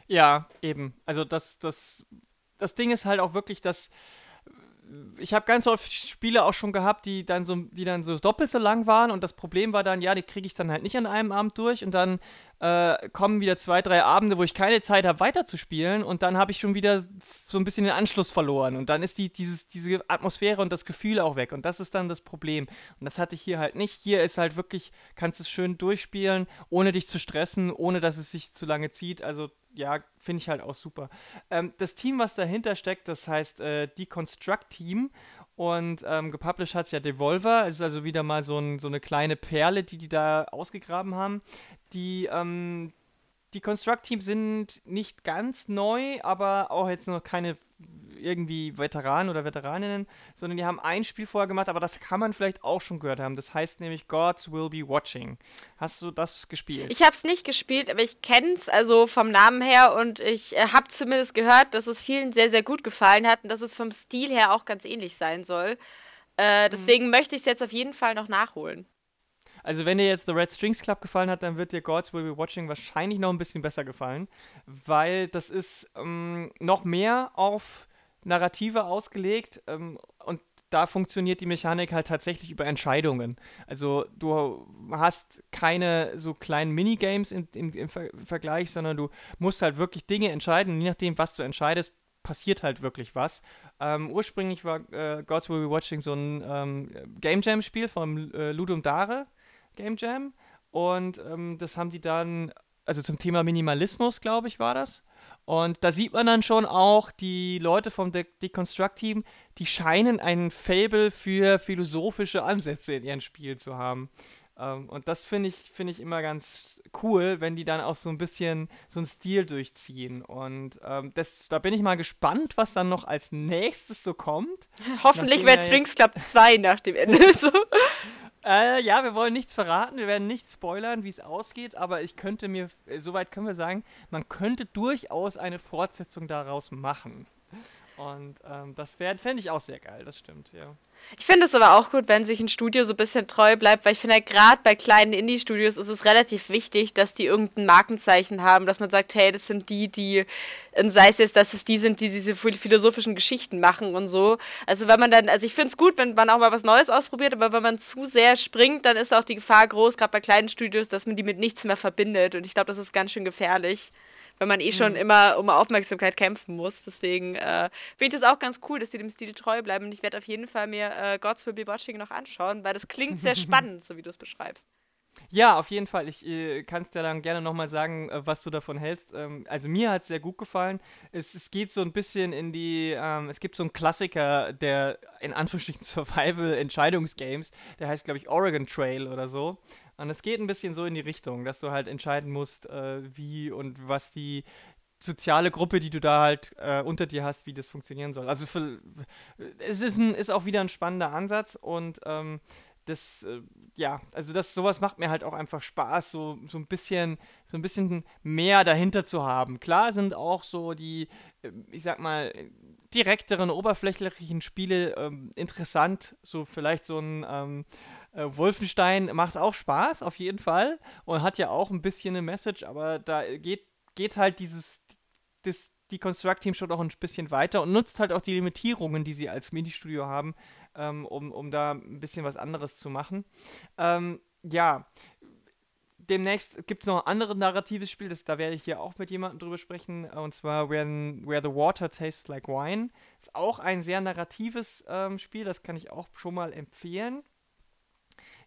Ja, eben. Also das, das, das Ding ist halt auch wirklich, dass ich habe ganz oft Spiele auch schon gehabt, die dann so, die dann so doppelt so lang waren und das Problem war dann, ja, die kriege ich dann halt nicht an einem Abend durch und dann äh, kommen wieder zwei, drei Abende, wo ich keine Zeit habe, weiterzuspielen und dann habe ich schon wieder so ein bisschen den Anschluss verloren und dann ist die, dieses, diese Atmosphäre und das Gefühl auch weg und das ist dann das Problem und das hatte ich hier halt nicht. Hier ist halt wirklich, kannst es schön durchspielen, ohne dich zu stressen, ohne dass es sich zu lange zieht, also ja, finde ich halt auch super. Ähm, das Team, was dahinter steckt, das heißt äh, Deconstruct Team und ähm, gepublished hat es ja Devolver. Es ist also wieder mal so, ein, so, eine kleine Perle, die die da ausgegraben haben. Die, ähm, die Construct-Teams sind nicht ganz neu, aber auch jetzt noch keine irgendwie Veteranen oder Veteraninnen, sondern die haben ein Spiel vorher gemacht, aber das kann man vielleicht auch schon gehört haben. Das heißt nämlich Gods Will Be Watching. Hast du das gespielt? Ich habe es nicht gespielt, aber ich kenne es also vom Namen her und ich äh, habe zumindest gehört, dass es vielen sehr, sehr gut gefallen hat und dass es vom Stil her auch ganz ähnlich sein soll. Äh, deswegen mhm. möchte ich es jetzt auf jeden Fall noch nachholen. Also wenn dir jetzt The Red Strings Club gefallen hat, dann wird dir Gods Will Be Watching wahrscheinlich noch ein bisschen besser gefallen, weil das ist ähm, noch mehr auf Narrative ausgelegt ähm, und da funktioniert die Mechanik halt tatsächlich über Entscheidungen. Also du hast keine so kleinen Minigames in, in, im, Ver Vergleich, sondern du musst halt wirklich Dinge entscheiden und je nachdem, was du entscheidest, passiert halt wirklich was. Ähm, ursprünglich war äh, Gods Will Be Watching so ein ähm, Game Jam Spiel vom äh, Ludum Dare Game Jam und ähm, das haben die dann also zum Thema Minimalismus, glaube ich, war das. Und da sieht man dann schon auch, die Leute vom De Deconstruct-Team, die scheinen ein Fable für philosophische Ansätze in ihren Spielen zu haben. Ähm, und das finde ich, find ich immer ganz cool, wenn die dann auch so ein bisschen so einen Stil durchziehen. Und ähm, das, da bin ich mal gespannt, was dann noch als nächstes so kommt. Hoffentlich wird Strings Club 2 nach dem Ende so. Äh, ja, wir wollen nichts verraten, wir werden nicht spoilern, wie es ausgeht, aber ich könnte mir, äh, soweit können wir sagen, man könnte durchaus eine Fortsetzung daraus machen. Und ähm, das fände ich auch sehr geil, das stimmt, ja. Ich finde es aber auch gut, wenn sich ein Studio so ein bisschen treu bleibt, weil ich finde, gerade bei kleinen Indie-Studios ist es relativ wichtig, dass die irgendein Markenzeichen haben, dass man sagt, hey, das sind die, die, sei es jetzt, dass es die sind, die diese philosophischen Geschichten machen und so. Also wenn man dann, also ich finde es gut, wenn man auch mal was Neues ausprobiert, aber wenn man zu sehr springt, dann ist auch die Gefahr groß, gerade bei kleinen Studios, dass man die mit nichts mehr verbindet. Und ich glaube, das ist ganz schön gefährlich wenn man eh schon mhm. immer um Aufmerksamkeit kämpfen muss. Deswegen äh, finde ich das auch ganz cool, dass sie dem Stil treu bleiben. Und ich werde auf jeden Fall mir äh, Gods Will Be Watching noch anschauen, weil das klingt sehr spannend, so wie du es beschreibst. Ja, auf jeden Fall. Ich äh, kann es dir dann gerne nochmal sagen, äh, was du davon hältst. Ähm, also mir hat es sehr gut gefallen. Es, es, geht so ein bisschen in die, ähm, es gibt so einen Klassiker der in Anführungsstrichen Survival-Entscheidungsgames, der heißt, glaube ich, Oregon Trail oder so. Und es geht ein bisschen so in die Richtung, dass du halt entscheiden musst, äh, wie und was die soziale Gruppe, die du da halt äh, unter dir hast, wie das funktionieren soll. Also für, es ist, ein, ist auch wieder ein spannender Ansatz und ähm, das, äh, ja, also das, sowas macht mir halt auch einfach Spaß, so, so ein bisschen, so ein bisschen mehr dahinter zu haben. Klar sind auch so die, äh, ich sag mal, direkteren, oberflächlichen Spiele ähm, interessant, so vielleicht so ein, ähm, äh, Wolfenstein macht auch Spaß, auf jeden Fall. Und hat ja auch ein bisschen eine Message, aber da geht, geht halt dieses, das, die Construct-Team schon auch ein bisschen weiter und nutzt halt auch die Limitierungen, die sie als Ministudio haben, ähm, um, um da ein bisschen was anderes zu machen. Ähm, ja, demnächst gibt es noch ein anderes narratives Spiel, das, da werde ich hier auch mit jemandem drüber sprechen, und zwar When, Where the Water Tastes Like Wine. Ist auch ein sehr narratives ähm, Spiel, das kann ich auch schon mal empfehlen.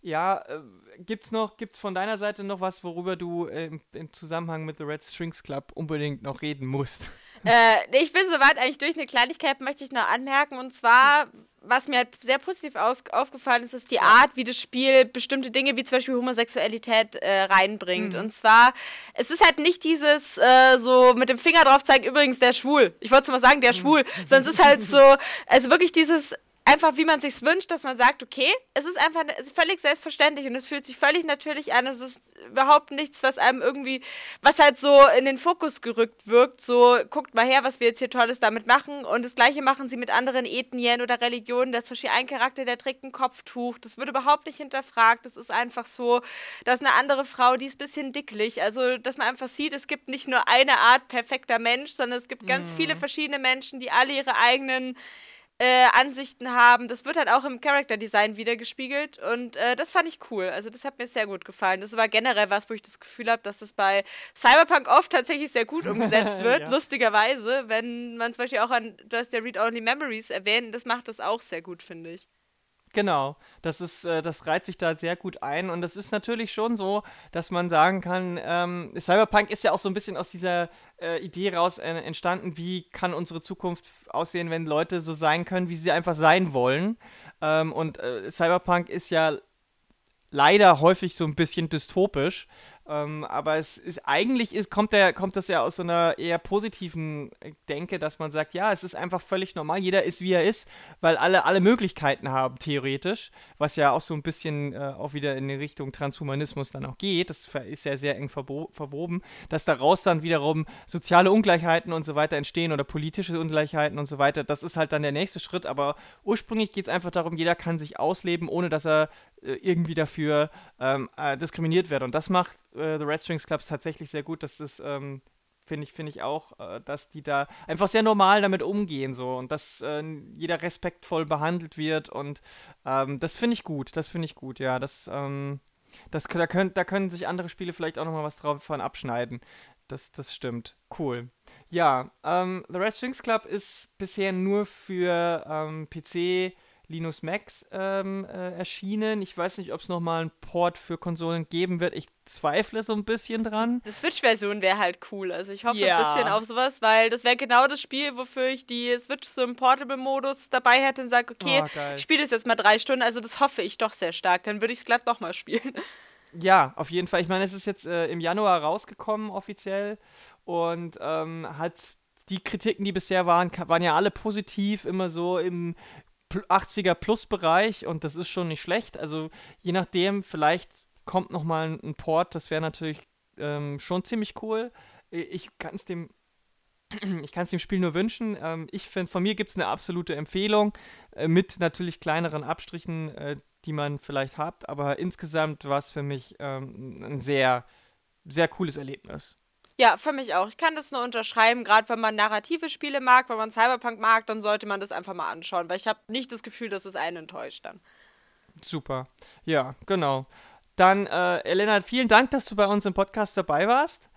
Ja, äh, gibt's noch, gibt's von deiner Seite noch was, worüber du äh, im, im, Zusammenhang mit The Red Strings Club unbedingt noch reden musst? Äh, ich bin soweit eigentlich durch. Eine Kleinigkeit möchte ich noch anmerken und zwar, was mir halt sehr positiv aus, aufgefallen ist, ist die Art, wie das Spiel bestimmte Dinge wie zum Beispiel Homosexualität äh, reinbringt. Mhm. Und zwar, es ist halt nicht dieses äh, so mit dem Finger drauf zeigen, übrigens, der schwul. Ich wollte mal sagen, der mhm. schwul, sondern es ist halt so, also wirklich dieses einfach, wie man sich wünscht, dass man sagt, okay, es ist einfach es ist völlig selbstverständlich und es fühlt sich völlig natürlich an. Es ist überhaupt nichts, was einem irgendwie, was halt so in den Fokus gerückt wirkt. So, guckt mal her, was wir jetzt hier Tolles damit machen. Und das Gleiche machen sie mit anderen Ethnien oder Religionen. Da ist ein Charakter, der trägt ein Kopftuch. Das wird überhaupt nicht hinterfragt. Das ist einfach so, dass eine andere Frau, die ist ein bisschen dicklich. Also, dass man einfach sieht, es gibt nicht nur eine Art perfekter Mensch, sondern es gibt ganz mhm. viele verschiedene Menschen, die alle ihre eigenen äh, Ansichten haben. Das wird halt auch im Character Design wiedergespiegelt und äh, das fand ich cool. Also das hat mir sehr gut gefallen. Das war generell was, wo ich das Gefühl habe, dass es bei Cyberpunk oft tatsächlich sehr gut umgesetzt wird. ja. Lustigerweise, wenn man zum Beispiel auch an, du hast ja Read Only Memories erwähnt, das macht das auch sehr gut, finde ich. Genau, das ist, äh, das reiht sich da sehr gut ein und das ist natürlich schon so, dass man sagen kann, ähm, Cyberpunk ist ja auch so ein bisschen aus dieser äh, Idee raus äh, entstanden, wie kann unsere Zukunft aussehen, wenn Leute so sein können, wie sie einfach sein wollen. Ähm, und äh, Cyberpunk ist ja leider häufig so ein bisschen dystopisch. Ähm, aber es ist eigentlich ist, kommt, der, kommt das ja aus so einer eher positiven äh, Denke, dass man sagt, ja, es ist einfach völlig normal, jeder ist wie er ist, weil alle alle Möglichkeiten haben, theoretisch, was ja auch so ein bisschen äh, auch wieder in die Richtung Transhumanismus dann auch geht, das ist ja sehr eng verwoben, dass daraus dann wiederum soziale Ungleichheiten und so weiter entstehen oder politische Ungleichheiten und so weiter. Das ist halt dann der nächste Schritt, aber ursprünglich geht es einfach darum, jeder kann sich ausleben, ohne dass er äh, irgendwie dafür ähm, äh, diskriminiert wird. Und das macht äh, The Red Strings Clubs tatsächlich sehr gut. Das ist, ähm, finde ich, finde ich auch, äh, dass die da einfach sehr normal damit umgehen so und dass äh, jeder respektvoll behandelt wird und ähm, das finde ich gut. Das finde ich gut, ja. Das, ähm, das, da, können, da können sich andere Spiele vielleicht auch nochmal was drauf von abschneiden. Das, das stimmt. Cool. Ja, ähm, The Red Strings Club ist bisher nur für ähm, PC Linux Max ähm, äh, erschienen. Ich weiß nicht, ob es nochmal einen Port für Konsolen geben wird. Ich zweifle so ein bisschen dran. Die Switch-Version wäre halt cool. Also ich hoffe ja. ein bisschen auf sowas, weil das wäre genau das Spiel, wofür ich die Switch so im Portable-Modus dabei hätte und sage, okay, oh, ich spiele das jetzt mal drei Stunden. Also das hoffe ich doch sehr stark. Dann würde ich es glatt nochmal spielen. Ja, auf jeden Fall. Ich meine, es ist jetzt äh, im Januar rausgekommen offiziell und ähm, hat die Kritiken, die bisher waren, waren ja alle positiv, immer so im 80er Plus Bereich und das ist schon nicht schlecht. Also je nachdem, vielleicht kommt noch mal ein Port, das wäre natürlich ähm, schon ziemlich cool. Ich kann es dem ich kann es dem Spiel nur wünschen. Ähm, ich finde, von mir gibt es eine absolute Empfehlung äh, mit natürlich kleineren Abstrichen, äh, die man vielleicht hat, aber insgesamt war es für mich ähm, ein sehr, sehr cooles Erlebnis. Ja, für mich auch. Ich kann das nur unterschreiben. Gerade wenn man narrative Spiele mag, wenn man Cyberpunk mag, dann sollte man das einfach mal anschauen, weil ich habe nicht das Gefühl, dass es einen enttäuscht dann. Super. Ja, genau. Dann, äh, Elena, vielen Dank, dass du bei uns im Podcast dabei warst.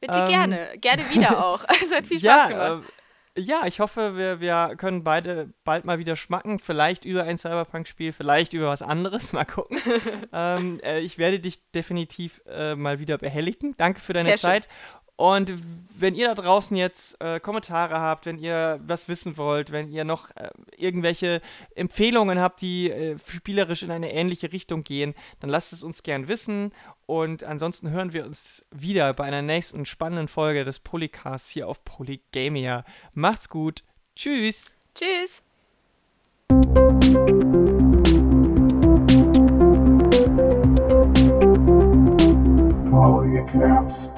Bitte ähm, gerne. Gerne wieder auch. Es hat viel Spaß ja, gemacht. Äh, ja, ich hoffe, wir, wir können beide bald mal wieder schmacken. Vielleicht über ein Cyberpunk-Spiel, vielleicht über was anderes. Mal gucken. ähm, äh, ich werde dich definitiv äh, mal wieder behelligen. Danke für deine Sehr Zeit. Schön. Und wenn ihr da draußen jetzt äh, Kommentare habt, wenn ihr was wissen wollt, wenn ihr noch äh, irgendwelche Empfehlungen habt, die äh, spielerisch in eine ähnliche Richtung gehen, dann lasst es uns gern wissen. Und ansonsten hören wir uns wieder bei einer nächsten spannenden Folge des Polycasts hier auf Polygamia. Macht's gut. Tschüss. Tschüss. Polycasts.